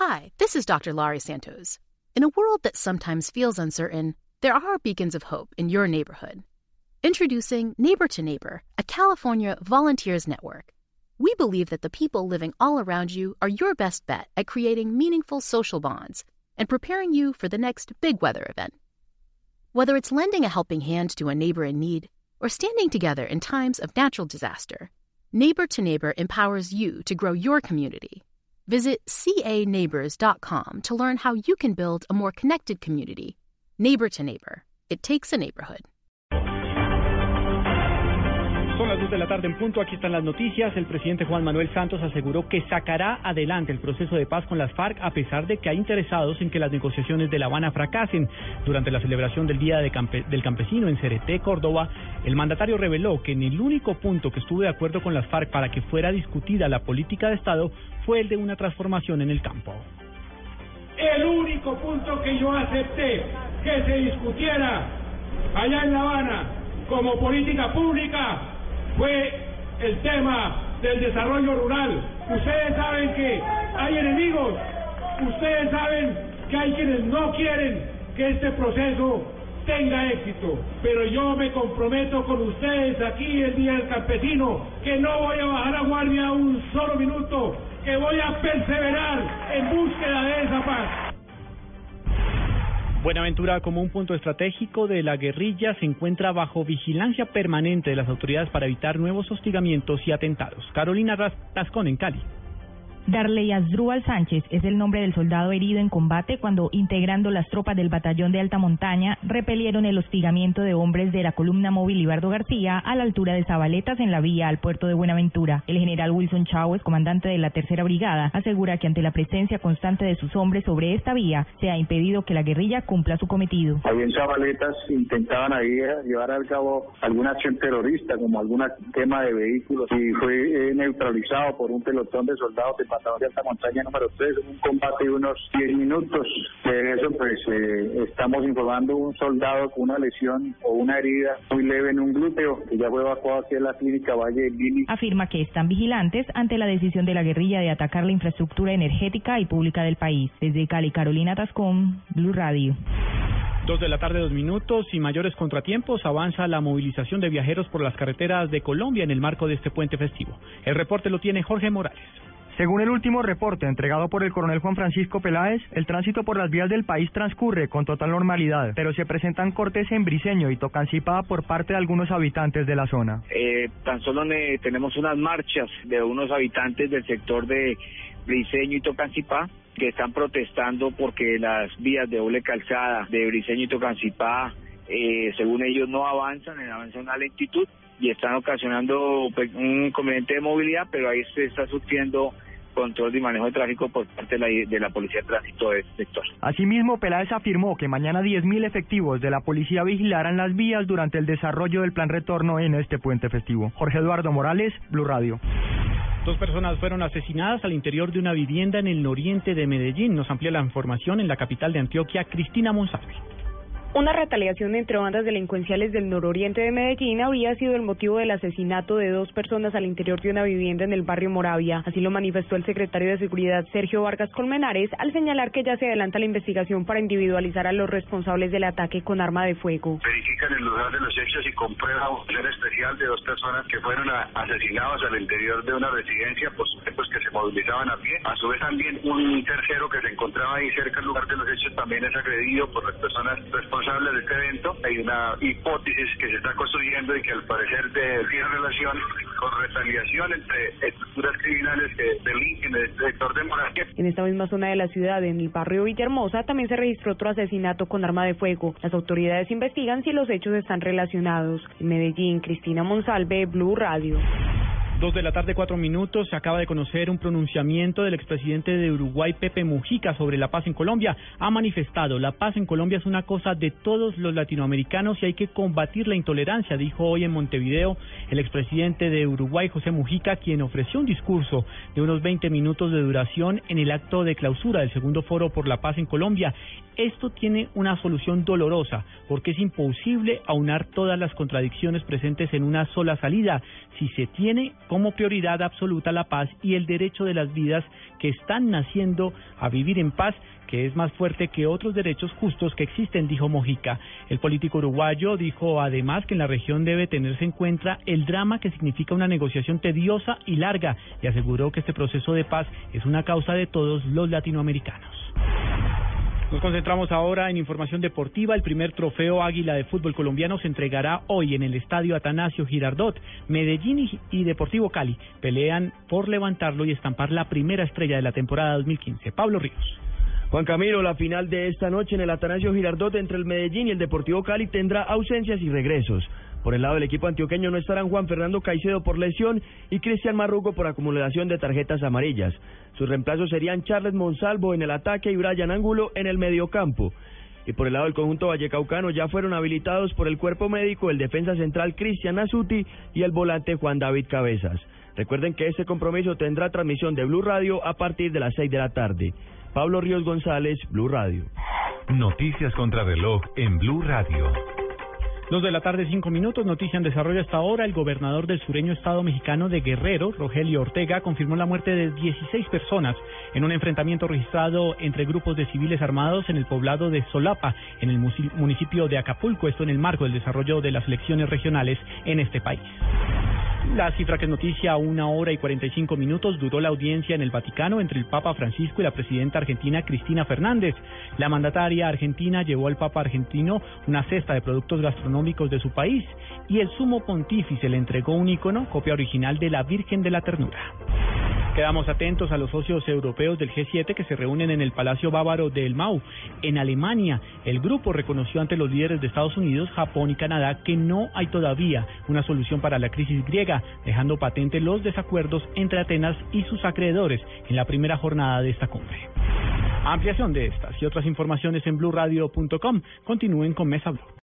Hi, this is Dr. Laurie Santos. In a world that sometimes feels uncertain, there are beacons of hope in your neighborhood. Introducing Neighbor to Neighbor, a California volunteers network. We believe that the people living all around you are your best bet at creating meaningful social bonds and preparing you for the next big weather event. Whether it's lending a helping hand to a neighbor in need or standing together in times of natural disaster, Neighbor to Neighbor empowers you to grow your community. Visit caneighbors.com to learn how you can build a more connected community. Neighbor to Neighbor. It takes a neighborhood. Son las 2 de la tarde en punto, aquí están las noticias. El presidente Juan Manuel Santos aseguró que sacará adelante el proceso de paz con las FARC a pesar de que hay interesados en que las negociaciones de La Habana fracasen. Durante la celebración del Día de del Campesino en Cereté, Córdoba, el mandatario reveló que en el único punto que estuvo de acuerdo con las FARC para que fuera discutida la política de Estado fue el de una transformación en el campo. El único punto que yo acepté que se discutiera allá en La Habana como política pública fue el tema del desarrollo rural. Ustedes saben que hay enemigos, ustedes saben que hay quienes no quieren que este proceso tenga éxito, pero yo me comprometo con ustedes aquí el Día del Campesino que no voy a bajar a guardia un solo minuto, que voy a perseverar en búsqueda de esa paz. Buenaventura, como un punto estratégico de la guerrilla, se encuentra bajo vigilancia permanente de las autoridades para evitar nuevos hostigamientos y atentados. Carolina Tascón en Cali. Darley Asdrúbal Sánchez es el nombre del soldado herido en combate cuando, integrando las tropas del batallón de alta montaña, repelieron el hostigamiento de hombres de la columna móvil Ibardo García a la altura de Zabaletas en la vía al puerto de Buenaventura. El general Wilson Chávez, comandante de la tercera brigada, asegura que ante la presencia constante de sus hombres sobre esta vía, se ha impedido que la guerrilla cumpla su cometido. Ahí en Zabaletas intentaban eh, llevar a cabo alguna acción terrorista, como algún tema de vehículos, y fue eh, neutralizado por un pelotón de soldados de de alta montaña número 3, un combate de unos 10 minutos. De eso, pues, eh, estamos informando un soldado con una lesión o una herida muy leve en un glúteo, que ya fue evacuado hacia la clínica Valle Lili. Afirma que están vigilantes ante la decisión de la guerrilla de atacar la infraestructura energética y pública del país. Desde Cali, Carolina Tascón, Blue Radio. Dos de la tarde, dos minutos y mayores contratiempos. Avanza la movilización de viajeros por las carreteras de Colombia en el marco de este puente festivo. El reporte lo tiene Jorge Morales. Según el último reporte entregado por el coronel Juan Francisco Peláez, el tránsito por las vías del país transcurre con total normalidad, pero se presentan cortes en Briseño y Tocancipá por parte de algunos habitantes de la zona. Eh, tan solo tenemos unas marchas de unos habitantes del sector de Briseño y Tocancipá que están protestando porque las vías de doble calzada de Briseño y Tocancipá, eh, según ellos, no avanzan, avanzan a lentitud y están ocasionando pues, un inconveniente de movilidad, pero ahí se está sufriendo control y manejo de tráfico por parte de la, de la Policía de Tránsito de este sector. Asimismo, Peláez afirmó que mañana 10.000 efectivos de la policía vigilarán las vías durante el desarrollo del plan retorno en este puente festivo. Jorge Eduardo Morales, Blue Radio. Dos personas fueron asesinadas al interior de una vivienda en el oriente de Medellín. Nos amplía la información en la capital de Antioquia, Cristina Monsalve. Una retaliación entre bandas delincuenciales del nororiente de Medellín habría sido el motivo del asesinato de dos personas al interior de una vivienda en el barrio Moravia. Así lo manifestó el secretario de Seguridad Sergio Vargas Colmenares al señalar que ya se adelanta la investigación para individualizar a los responsables del ataque con arma de fuego. Verifican el lugar de los hechos y comprueban una especial de dos personas que fueron asesinadas al interior de una residencia, por supuesto que se movilizaban a pie. A su vez también un tercero que se encontraba ahí cerca del lugar de los hechos también es agredido por las personas responsables habla de este evento. Hay una hipótesis que se está construyendo y que al parecer tiene relación con retaliación entre estructuras criminales que delinquen en el sector de Moravia. En esta misma zona de la ciudad, en el barrio Villahermosa, también se registró otro asesinato con arma de fuego. Las autoridades investigan si los hechos están relacionados. En Medellín, Cristina Monsalve, Blue Radio. Dos de la tarde, cuatro minutos. Se acaba de conocer un pronunciamiento del expresidente de Uruguay, Pepe Mujica, sobre la paz en Colombia. Ha manifestado, la paz en Colombia es una cosa de todos los latinoamericanos y hay que combatir la intolerancia, dijo hoy en Montevideo el expresidente de Uruguay, José Mujica, quien ofreció un discurso de unos 20 minutos de duración en el acto de clausura del segundo foro por la paz en Colombia. Esto tiene una solución dolorosa, porque es imposible aunar todas las contradicciones presentes en una sola salida. Si se tiene como prioridad absoluta la paz y el derecho de las vidas que están naciendo a vivir en paz que es más fuerte que otros derechos justos que existen, dijo Mojica. El político uruguayo dijo además que en la región debe tenerse en cuenta el drama que significa una negociación tediosa y larga y aseguró que este proceso de paz es una causa de todos los latinoamericanos. Nos concentramos ahora en información deportiva. El primer trofeo Águila de fútbol colombiano se entregará hoy en el estadio Atanasio Girardot. Medellín y Deportivo Cali pelean por levantarlo y estampar la primera estrella de la temporada 2015. Pablo Ríos. Juan Camilo, la final de esta noche en el Atanasio Girardot entre el Medellín y el Deportivo Cali tendrá ausencias y regresos. Por el lado del equipo antioqueño no estarán Juan Fernando Caicedo por lesión y Cristian Marrugo por acumulación de tarjetas amarillas. Sus reemplazos serían Charles Monsalvo en el ataque y Brian Ángulo en el mediocampo. Y por el lado del conjunto vallecaucano ya fueron habilitados por el cuerpo médico el defensa central Cristian Azuti y el volante Juan David Cabezas. Recuerden que este compromiso tendrá transmisión de Blue Radio a partir de las 6 de la tarde. Pablo Ríos González, Blue Radio. Noticias contra reloj en Blue Radio. Dos de la tarde, cinco minutos. Noticia en desarrollo hasta ahora. El gobernador del sureño estado mexicano de Guerrero, Rogelio Ortega, confirmó la muerte de 16 personas en un enfrentamiento registrado entre grupos de civiles armados en el poblado de Solapa, en el municipio de Acapulco. Esto en el marco del desarrollo de las elecciones regionales en este país. La cifra que es noticia, una hora y 45 minutos, duró la audiencia en el Vaticano entre el Papa Francisco y la presidenta argentina Cristina Fernández. La mandataria argentina llevó al Papa argentino una cesta de productos gastronómicos de su país y el sumo pontífice le entregó un icono, copia original de la Virgen de la Ternura. Quedamos atentos a los socios europeos del G7 que se reúnen en el Palacio Bávaro de El Mau. En Alemania, el grupo reconoció ante los líderes de Estados Unidos, Japón y Canadá que no hay todavía una solución para la crisis griega, dejando patente los desacuerdos entre Atenas y sus acreedores en la primera jornada de esta cumbre. Ampliación de estas y otras informaciones en blurradio.com. Continúen con Mesa Blue.